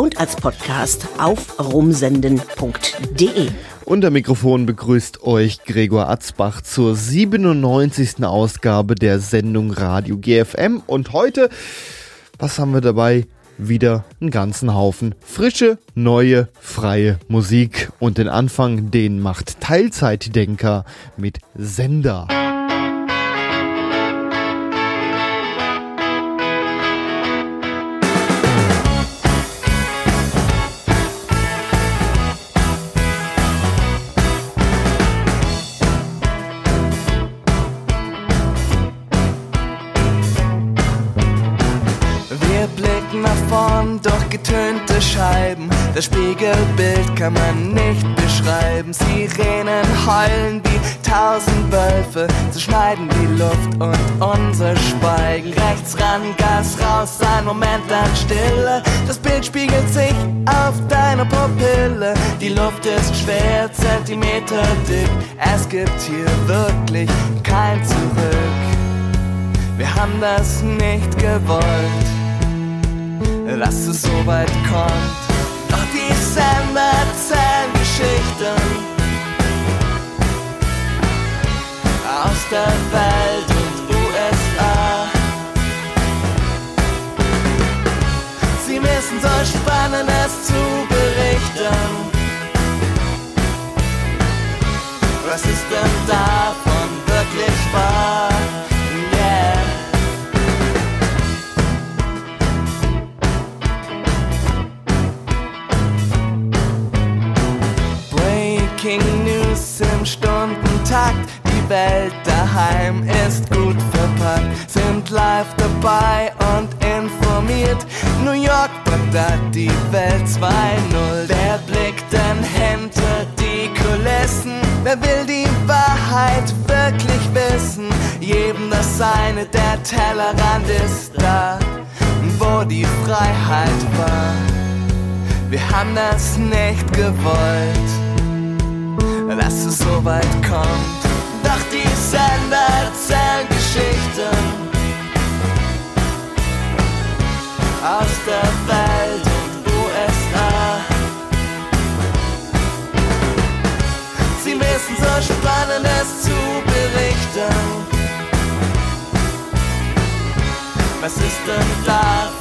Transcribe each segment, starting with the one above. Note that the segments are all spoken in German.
und als Podcast auf rumsenden.de. Unter Mikrofon begrüßt euch Gregor Atzbach zur 97. Ausgabe der Sendung Radio GFM. Und heute, was haben wir dabei? Wieder einen ganzen Haufen frische, neue, freie Musik. Und den Anfang, den macht Teilzeitdenker mit Sender. Das Spiegelbild kann man nicht beschreiben. Sirenen heulen wie tausend Wölfe, zerschneiden die Luft und unser Schweigen. Rechts ran, Gas raus, ein Moment lang Stille. Das Bild spiegelt sich auf deiner Pupille. Die Luft ist schwer, Zentimeter dick. Es gibt hier wirklich kein Zurück. Wir haben das nicht gewollt, dass es so weit kommt. Doch die Sender erzählen Geschichten aus der Welt und USA. Sie wissen so Spannendes zu berichten. Was ist denn davon wirklich wahr? Takt. Die Welt daheim ist gut verpackt, sind live dabei und informiert. New York, Bagdad, die Welt 2.0. Wer blickt denn hinter die Kulissen? Wer will die Wahrheit wirklich wissen? Jedem das seine, der Tellerrand ist da, wo die Freiheit war. Wir haben das nicht gewollt dass es so weit kommt. Doch die Sender erzählen Geschichten aus der Welt und USA. Sie wissen so Spannendes zu berichten. Was ist denn davon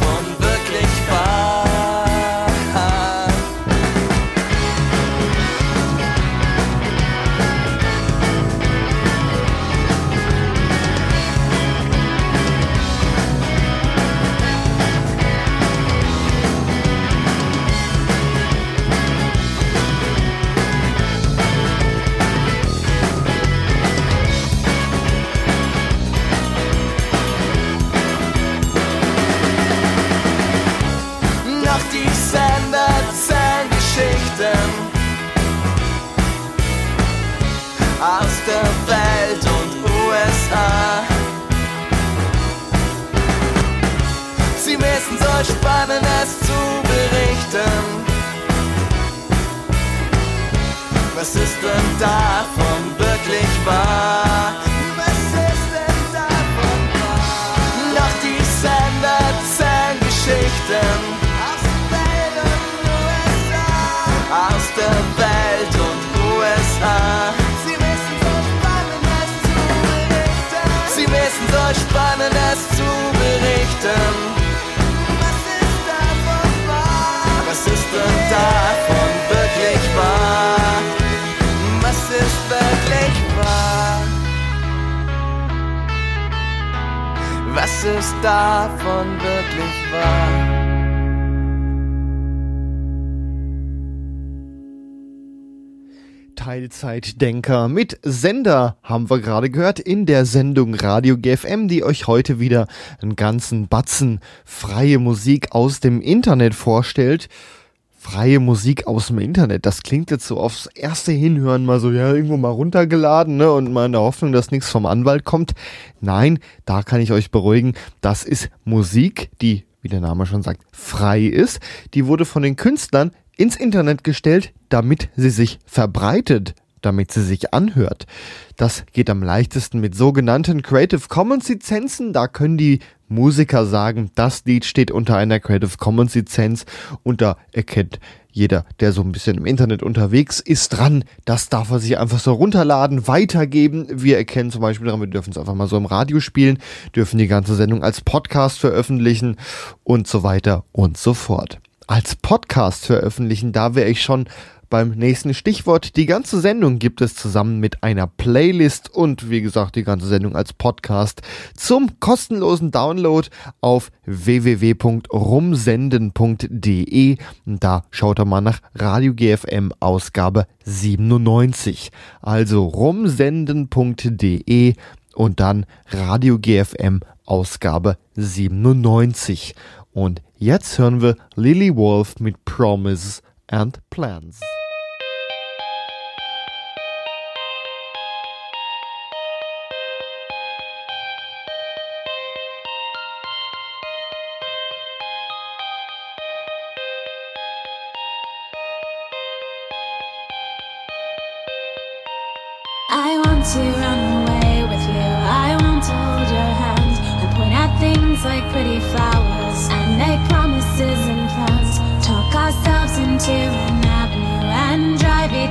Spannendes zu berichten. Was ist denn davon wirklich wahr? Was ist denn davon wahr? Doch die Sender erzählen Geschichten aus der Welt und USA. Aus der Welt und USA. Spannendes zu berichten. davon wirklich wahr? Was ist wirklich wahr? Was ist davon wirklich wahr? Teilzeitdenker mit Sender haben wir gerade gehört in der Sendung Radio GFM, die euch heute wieder einen ganzen Batzen freie Musik aus dem Internet vorstellt freie Musik aus dem Internet. Das klingt jetzt so aufs erste Hinhören mal so, ja, irgendwo mal runtergeladen, ne, und mal in der Hoffnung, dass nichts vom Anwalt kommt. Nein, da kann ich euch beruhigen. Das ist Musik, die, wie der Name schon sagt, frei ist. Die wurde von den Künstlern ins Internet gestellt, damit sie sich verbreitet damit sie sich anhört. Das geht am leichtesten mit sogenannten Creative Commons Lizenzen. Da können die Musiker sagen, das Lied steht unter einer Creative Commons Lizenz und da erkennt jeder, der so ein bisschen im Internet unterwegs ist, dran. Das darf er sich einfach so runterladen, weitergeben. Wir erkennen zum Beispiel daran, wir dürfen es einfach mal so im Radio spielen, dürfen die ganze Sendung als Podcast veröffentlichen und so weiter und so fort. Als Podcast veröffentlichen, da wäre ich schon beim nächsten Stichwort. Die ganze Sendung gibt es zusammen mit einer Playlist und wie gesagt die ganze Sendung als Podcast zum kostenlosen Download auf www.rumsenden.de. Da schaut er mal nach Radio GFM Ausgabe 97. Also rumsenden.de und dann Radio GFM Ausgabe 97. Und jetzt hören wir Lily Wolf mit Promise and Plans.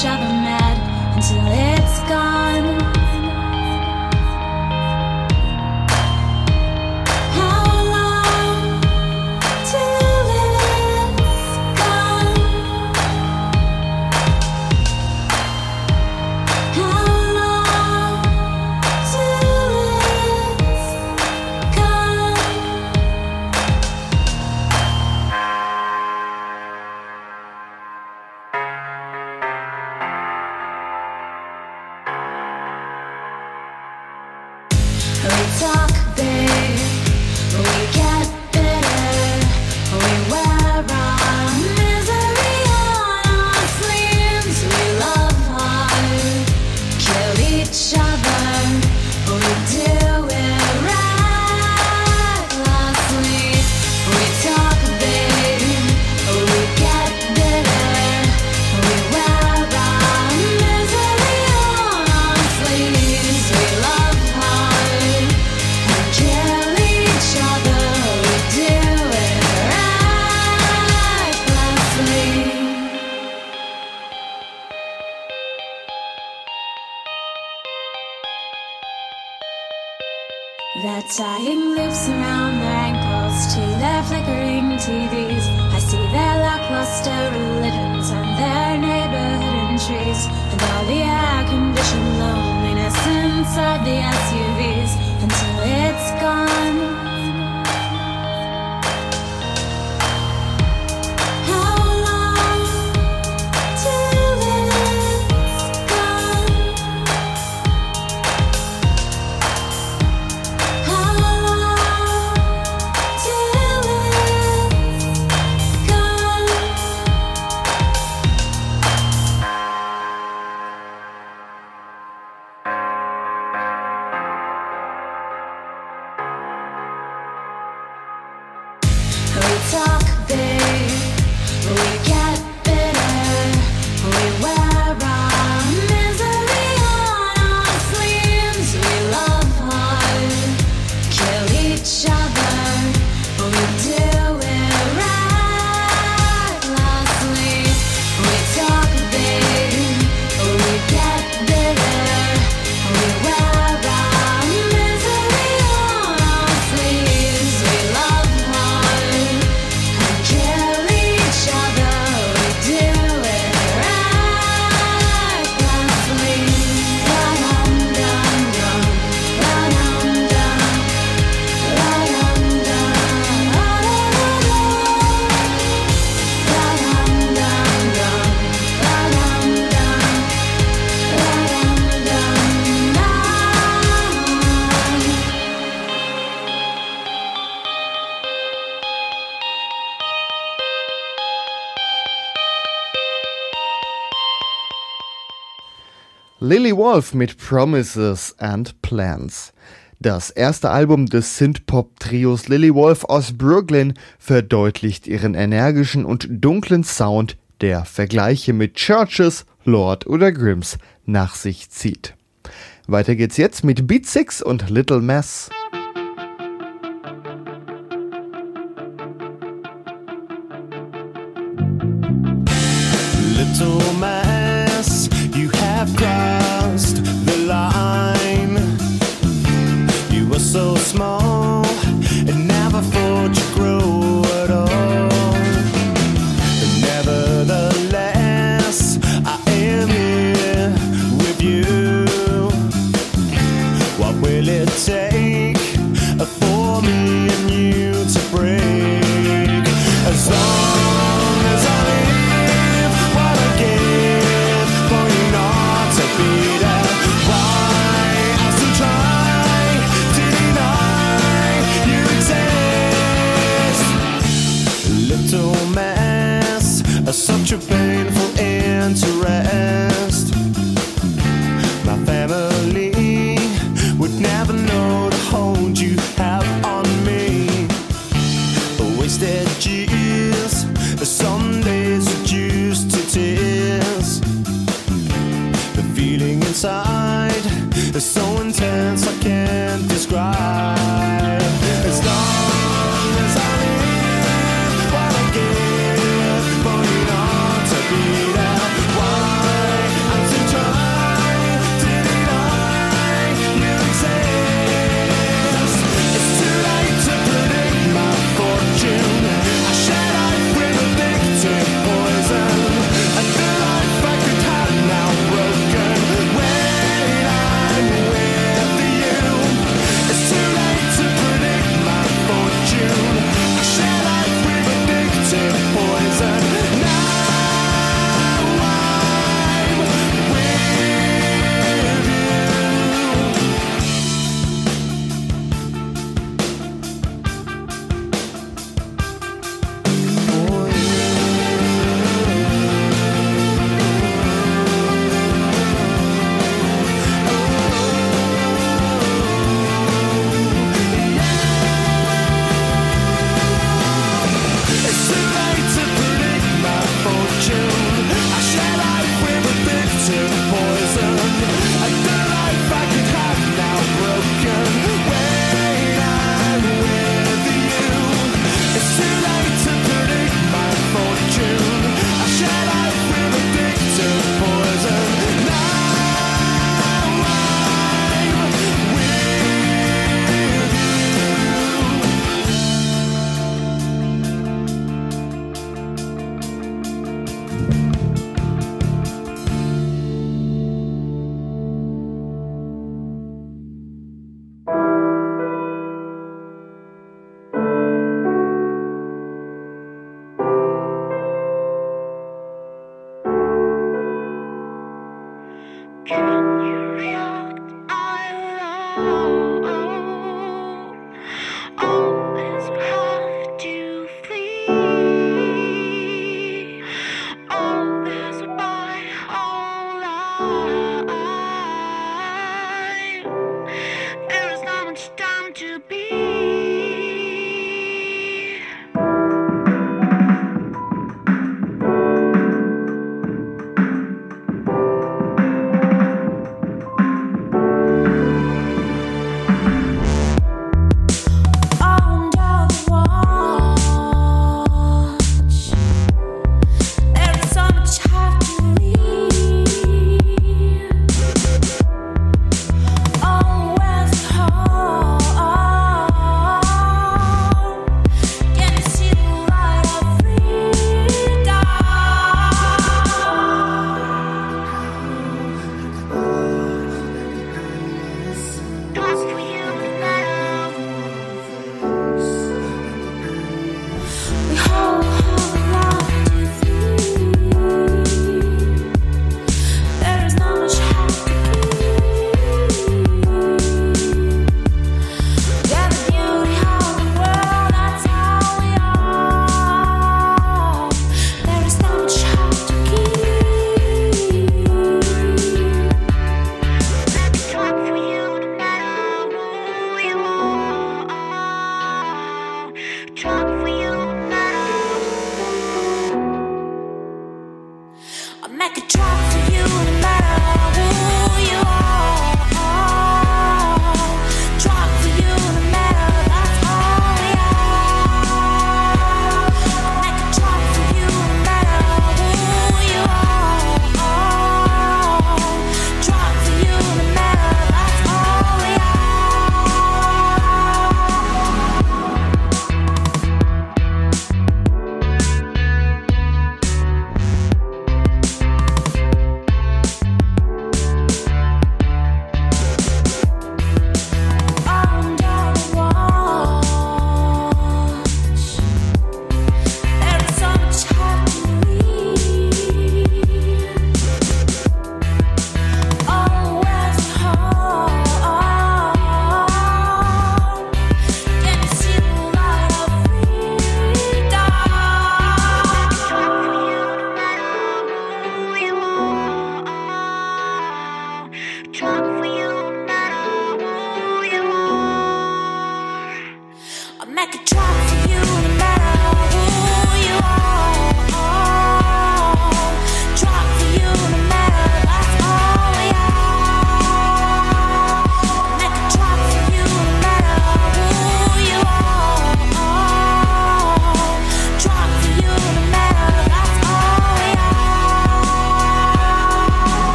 Each other Lily Wolf mit Promises and Plans. Das erste Album des Synthpop-Trios Lily Wolf aus Brooklyn verdeutlicht ihren energischen und dunklen Sound, der Vergleiche mit Churches, Lord oder Grimms nach sich zieht. Weiter geht's jetzt mit Beat Six und Little Mess. Little Mess so small. side. So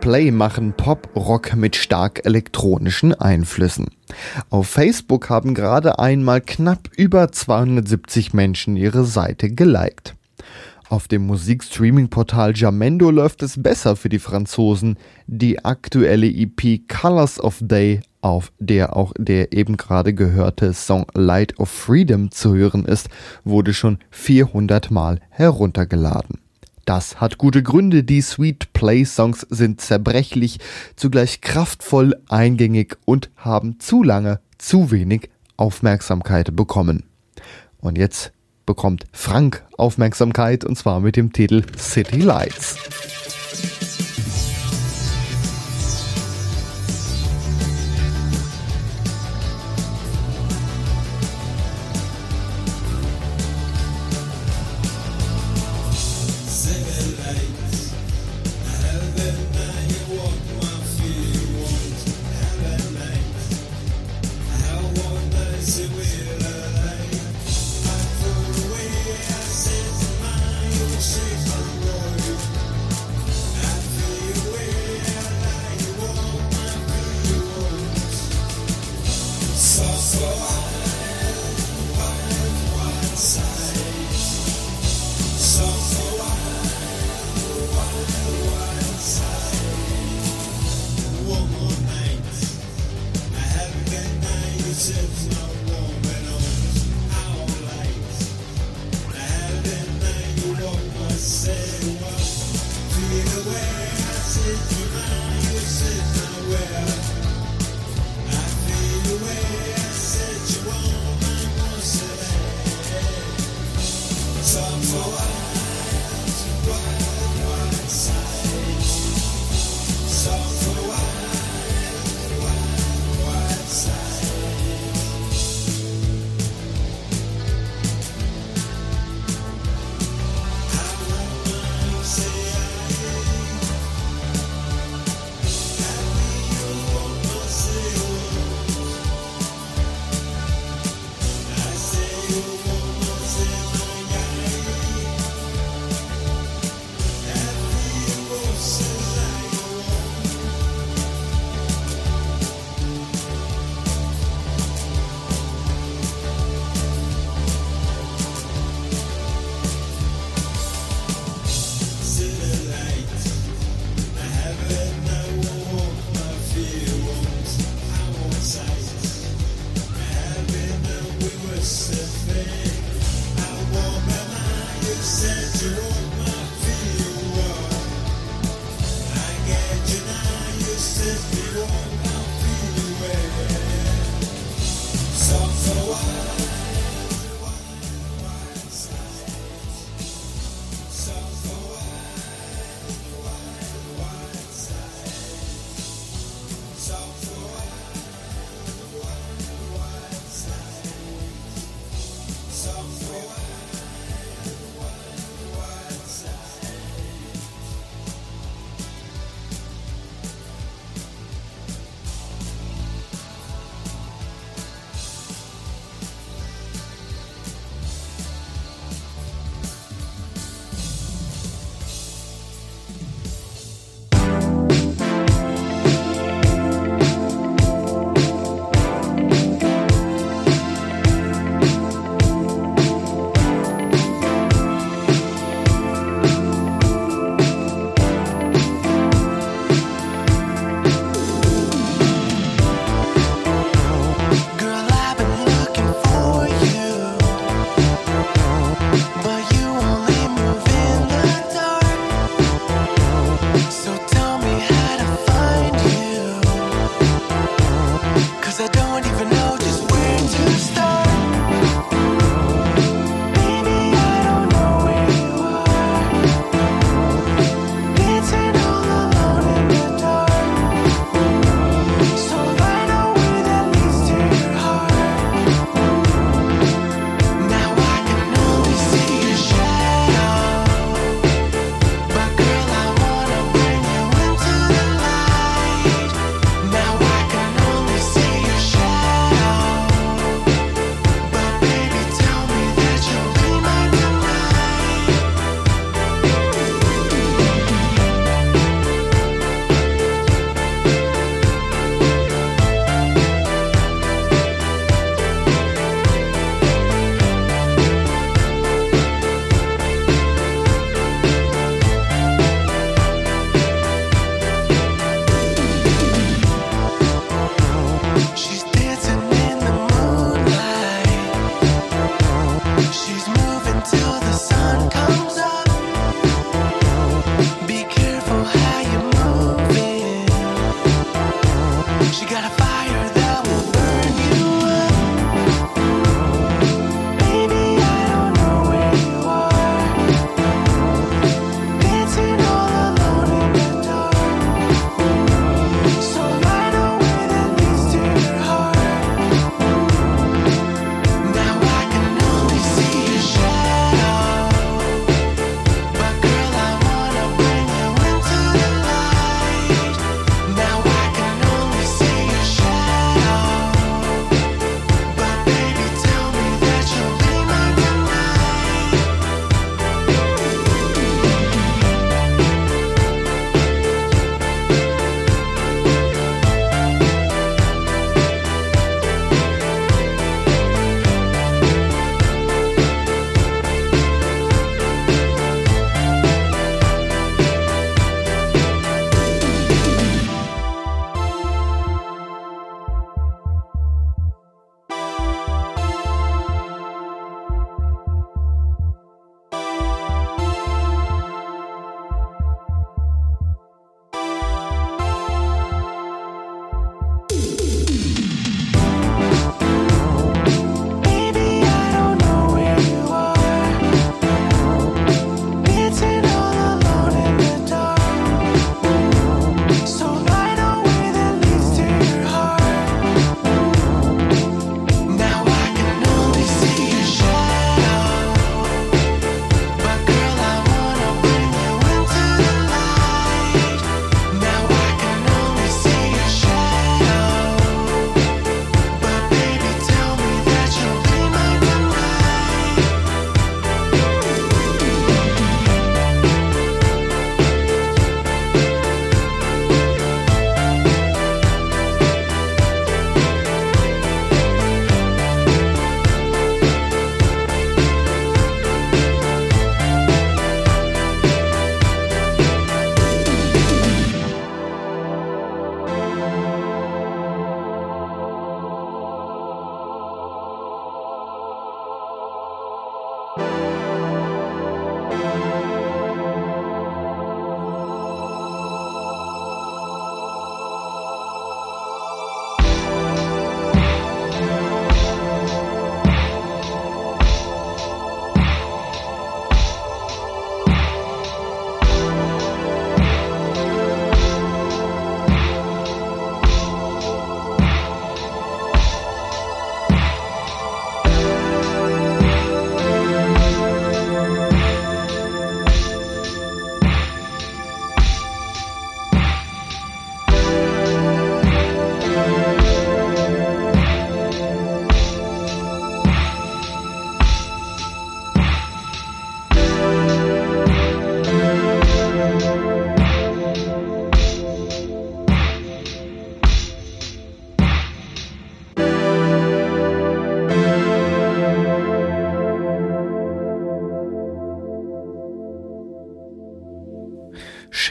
Play machen Pop-Rock mit stark elektronischen Einflüssen. Auf Facebook haben gerade einmal knapp über 270 Menschen ihre Seite geliked. Auf dem Musikstreaming-Portal Jamendo läuft es besser für die Franzosen. Die aktuelle EP Colors of Day, auf der auch der eben gerade gehörte Song Light of Freedom zu hören ist, wurde schon 400 Mal heruntergeladen. Das hat gute Gründe. Die Sweet Play Songs sind zerbrechlich, zugleich kraftvoll, eingängig und haben zu lange zu wenig Aufmerksamkeit bekommen. Und jetzt bekommt Frank Aufmerksamkeit und zwar mit dem Titel City Lights.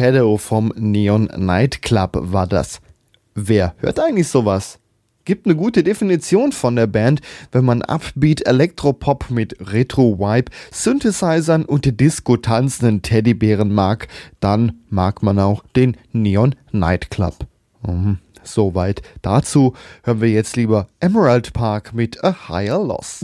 Shadow vom Neon Nightclub war das. Wer hört eigentlich sowas? Gibt eine gute Definition von der Band, wenn man Upbeat Elektropop mit Retro-Vibe, Synthesizern und Disco tanzenden Teddybären mag, dann mag man auch den Neon Nightclub. Mhm. Soweit dazu hören wir jetzt lieber Emerald Park mit A Higher Loss.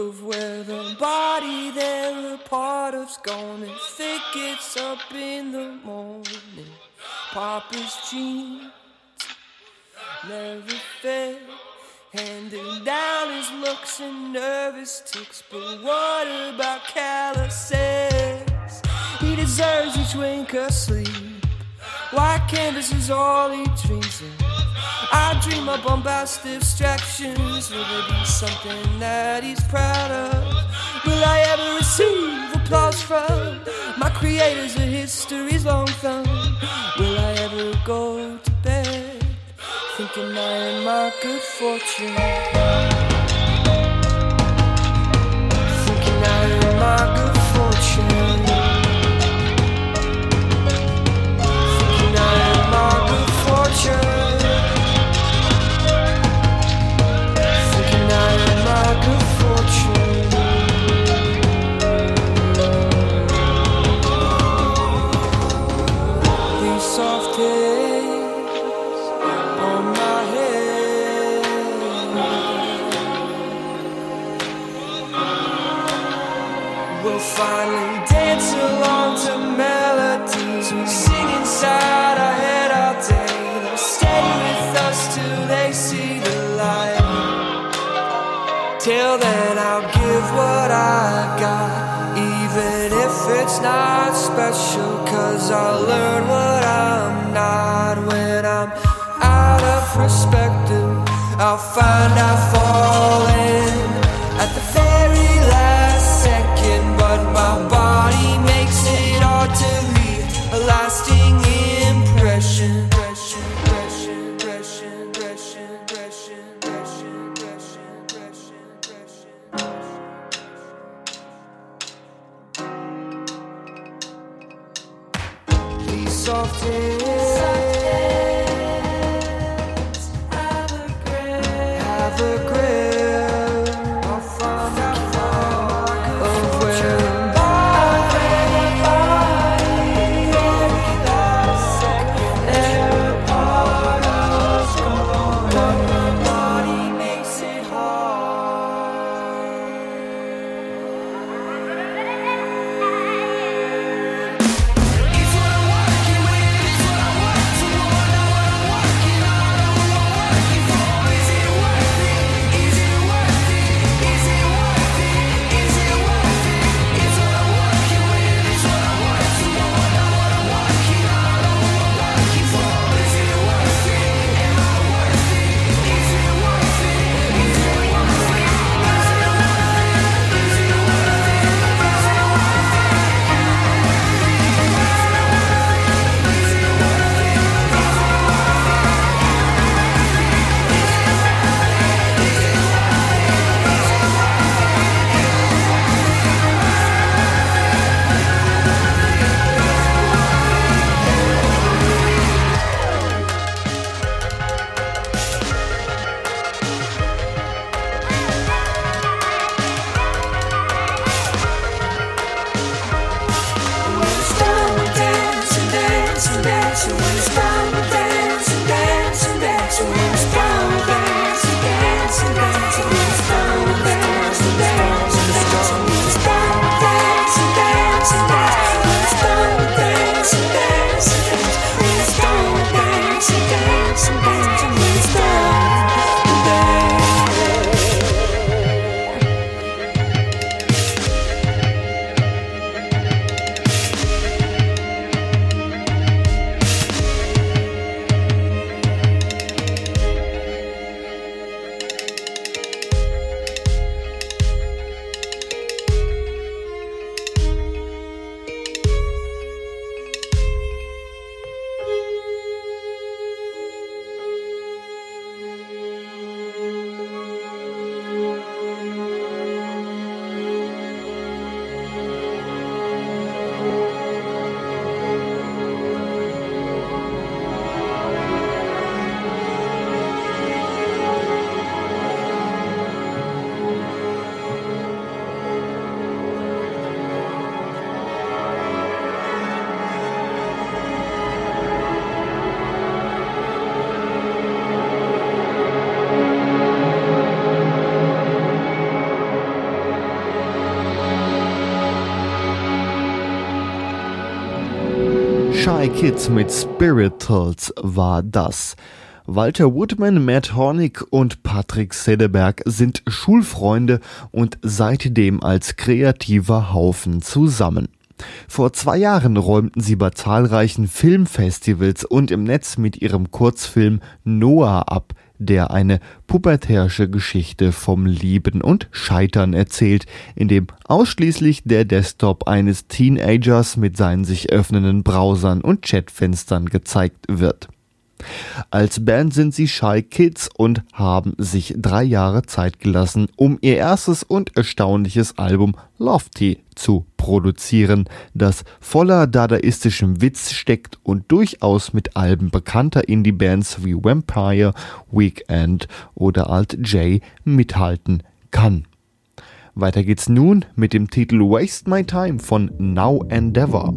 of where the body they're a part of's gone and thick up in the morning. Papa's jeans never fit, handing down his looks and nervous ticks. But what about calluses? He deserves each wink of sleep. White canvas is all he dreams of. I dream of bombastic bombast. Will there be something that he's proud of? Will I ever receive applause from my creators of history's long thumb? Will I ever go to bed thinking I am my good fortune? Thinking I am my good Shy Kids mit Spirituals war das. Walter Woodman, Matt Hornig und Patrick Sedeberg sind Schulfreunde und seitdem als kreativer Haufen zusammen. Vor zwei Jahren räumten sie bei zahlreichen Filmfestivals und im Netz mit ihrem Kurzfilm Noah ab, der eine pubertärische Geschichte vom Lieben und Scheitern erzählt, in dem ausschließlich der Desktop eines Teenagers mit seinen sich öffnenden Browsern und Chatfenstern gezeigt wird. Als Band sind sie Shy Kids und haben sich drei Jahre Zeit gelassen, um ihr erstes und erstaunliches Album Lofty zu produzieren, das voller dadaistischem Witz steckt und durchaus mit Alben bekannter Indie-Bands wie Vampire, Weekend oder Alt J mithalten kann. Weiter geht's nun mit dem Titel Waste My Time von Now Endeavor.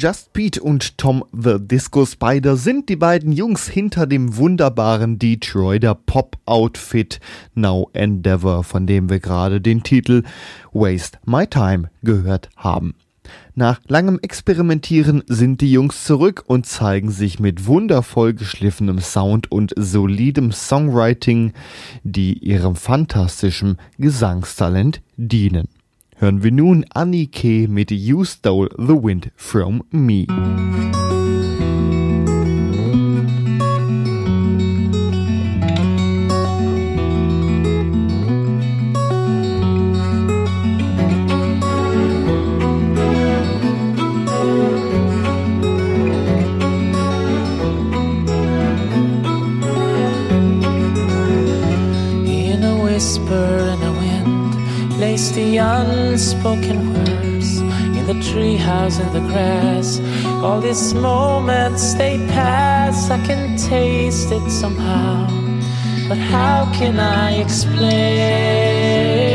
Just Pete und Tom the Disco Spider sind die beiden Jungs hinter dem wunderbaren Detroiter Pop-Outfit Now Endeavor, von dem wir gerade den Titel Waste My Time gehört haben. Nach langem Experimentieren sind die Jungs zurück und zeigen sich mit wundervoll geschliffenem Sound und solidem Songwriting, die ihrem fantastischen Gesangstalent dienen. Hören wir nun Annie K. mit You Stole the Wind from Me. the unspoken words in the treehouse in the grass. All these moments they pass, I can taste it somehow. But how can I explain?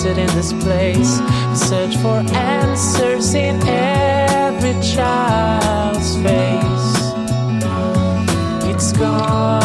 planted in this place. We search for answers in every child's face. It's gone.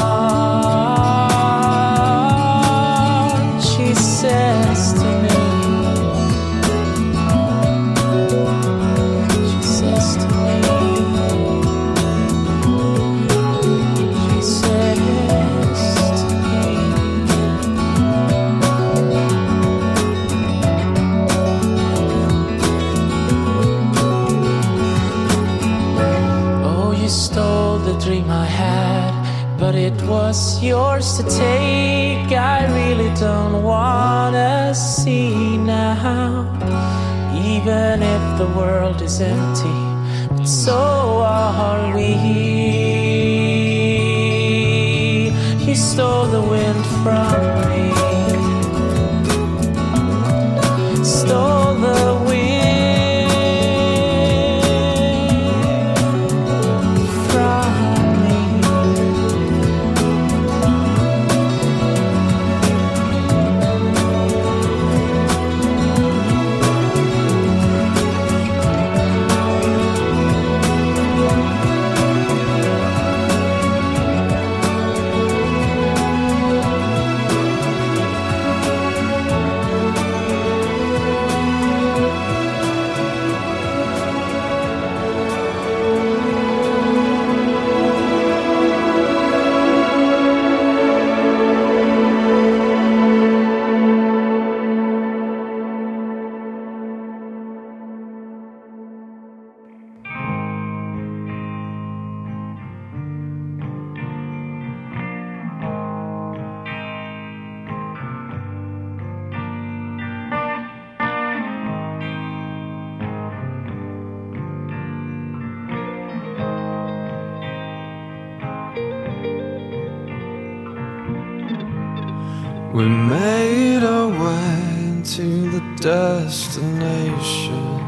destination.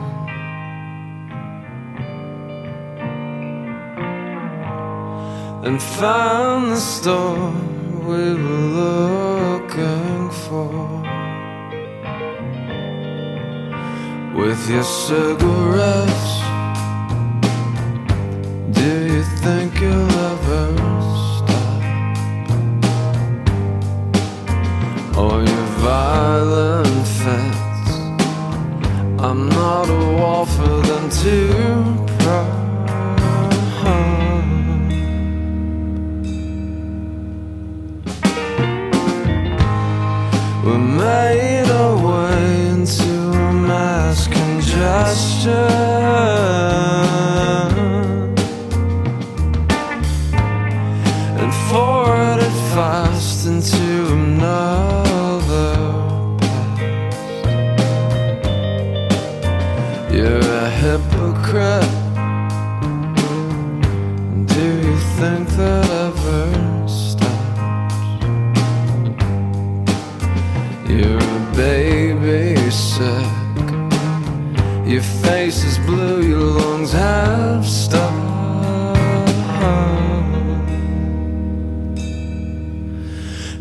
And find the storm we were looking for. With your cigarettes, do you think you'll?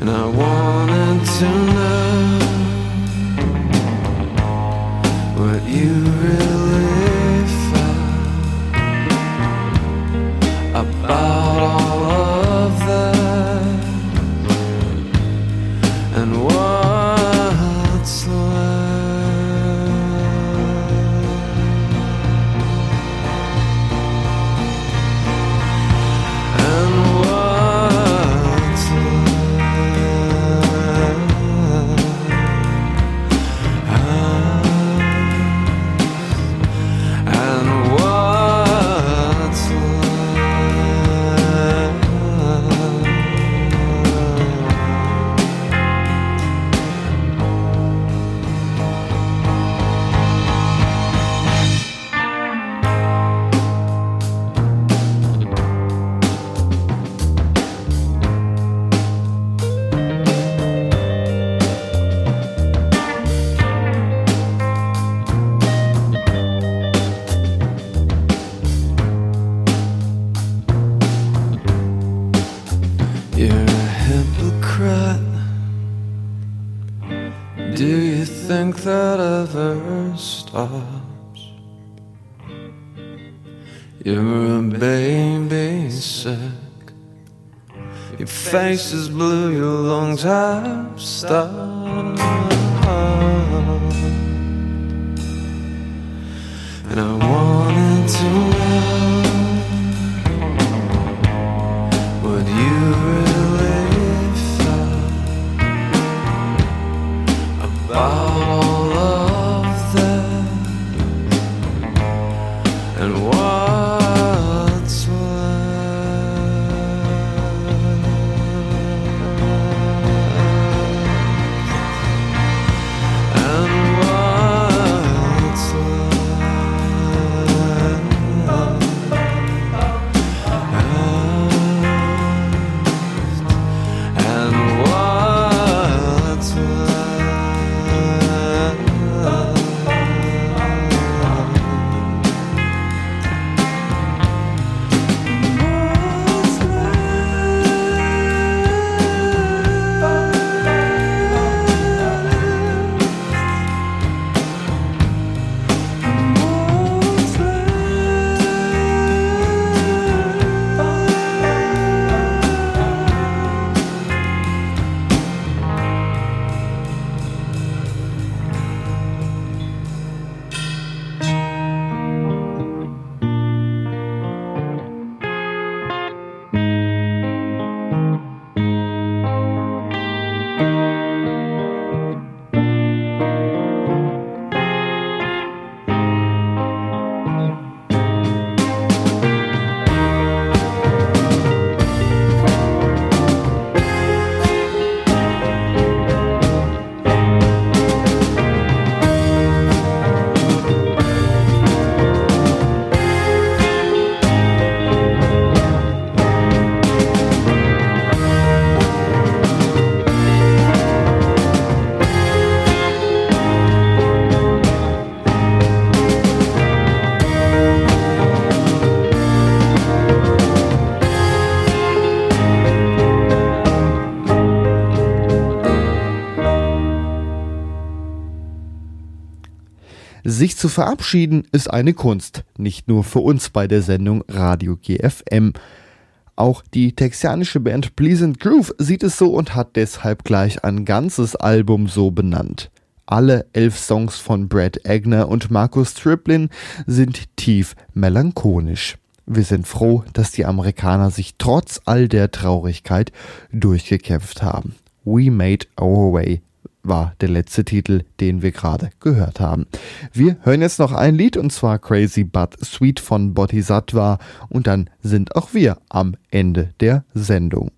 and I wanted to know. You're a baby sick. Your face is blue, your lungs have stopped. And I wanted to Sich zu verabschieden ist eine Kunst, nicht nur für uns bei der Sendung Radio GFM. Auch die texanische Band Pleasant Groove sieht es so und hat deshalb gleich ein ganzes Album so benannt. Alle elf Songs von Brad Agner und Markus Triplin sind tief melancholisch. Wir sind froh, dass die Amerikaner sich trotz all der Traurigkeit durchgekämpft haben. We Made Our Way war der letzte Titel, den wir gerade gehört haben. Wir hören jetzt noch ein Lied und zwar Crazy But Sweet von Bodhisattva und dann sind auch wir am Ende der Sendung.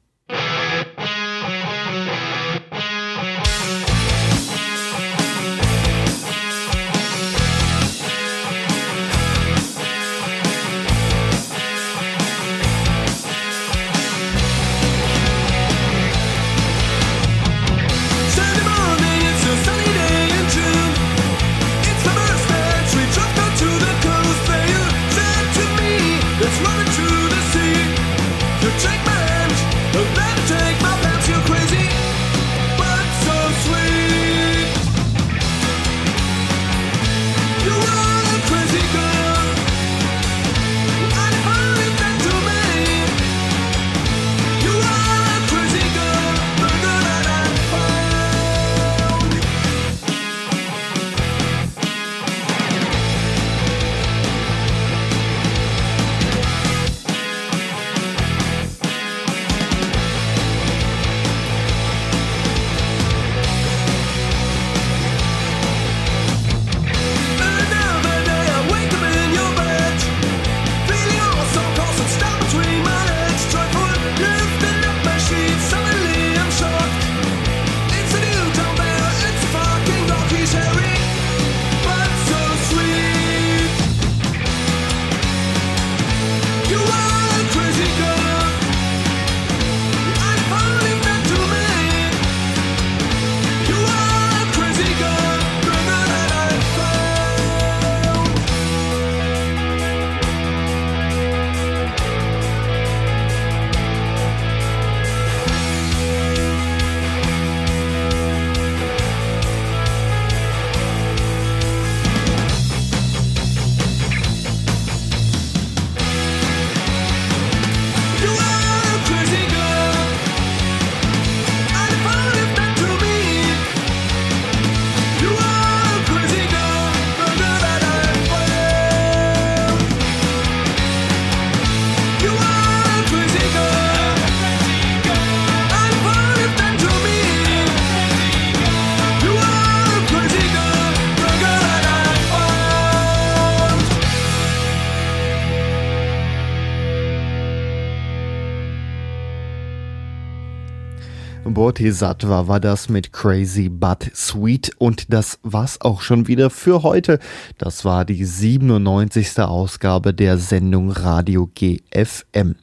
Bodhisattva war das mit Crazy But Sweet und das war's auch schon wieder für heute. Das war die 97. Ausgabe der Sendung Radio GFM.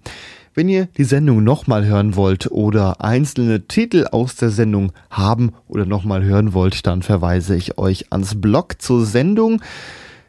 Wenn ihr die Sendung nochmal hören wollt oder einzelne Titel aus der Sendung haben oder nochmal hören wollt, dann verweise ich euch ans Blog zur Sendung.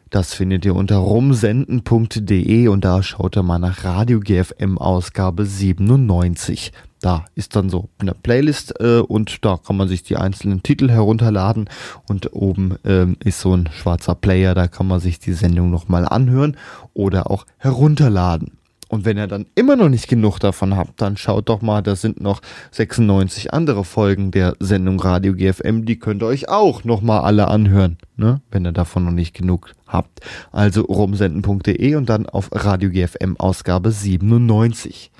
Das findet ihr unter rumsenden.de und da schaut ihr mal nach Radio GFM Ausgabe 97. Da ist dann so eine Playlist äh, und da kann man sich die einzelnen Titel herunterladen und oben ähm, ist so ein schwarzer Player, da kann man sich die Sendung nochmal anhören oder auch herunterladen. Und wenn ihr dann immer noch nicht genug davon habt, dann schaut doch mal, da sind noch 96 andere Folgen der Sendung Radio GFM, die könnt ihr euch auch nochmal alle anhören, ne? wenn ihr davon noch nicht genug habt. Also rumsenden.de und dann auf Radio GFM Ausgabe 97.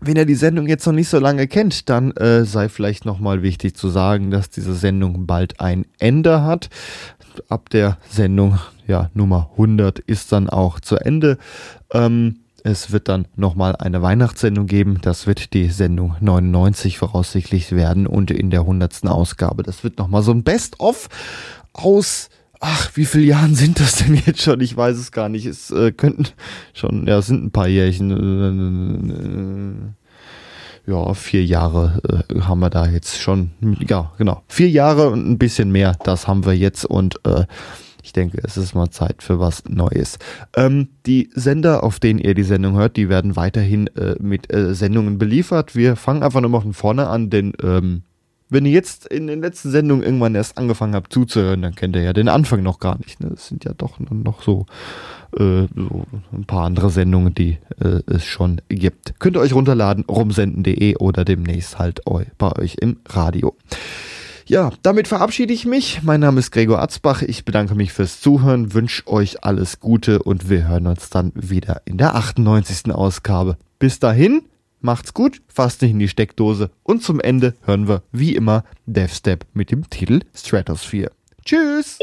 Wenn ihr die Sendung jetzt noch nicht so lange kennt, dann äh, sei vielleicht nochmal wichtig zu sagen, dass diese Sendung bald ein Ende hat. Ab der Sendung, ja, Nummer 100 ist dann auch zu Ende. Ähm, es wird dann nochmal eine Weihnachtssendung geben. Das wird die Sendung 99 voraussichtlich werden und in der 100. Ausgabe. Das wird nochmal so ein Best-of aus Ach, wie viele Jahren sind das denn jetzt schon? Ich weiß es gar nicht. Es äh, könnten schon, ja, es sind ein paar Jährchen. Äh, ja, vier Jahre äh, haben wir da jetzt schon. Ja, genau. Vier Jahre und ein bisschen mehr, das haben wir jetzt und äh, ich denke, es ist mal Zeit für was Neues. Ähm, die Sender, auf denen ihr die Sendung hört, die werden weiterhin äh, mit äh, Sendungen beliefert. Wir fangen einfach nochmal von vorne an, denn ähm, wenn ihr jetzt in den letzten Sendungen irgendwann erst angefangen habt zuzuhören, dann kennt ihr ja den Anfang noch gar nicht. Ne? Es sind ja doch noch so, äh, so ein paar andere Sendungen, die äh, es schon gibt. Könnt ihr euch runterladen, rumsenden.de oder demnächst halt bei euch im Radio. Ja, damit verabschiede ich mich. Mein Name ist Gregor Atzbach. Ich bedanke mich fürs Zuhören, wünsche euch alles Gute und wir hören uns dann wieder in der 98. Ausgabe. Bis dahin, macht's gut, fasst nicht in die Steckdose und zum Ende hören wir wie immer Death Step mit dem Titel Stratosphere. Tschüss!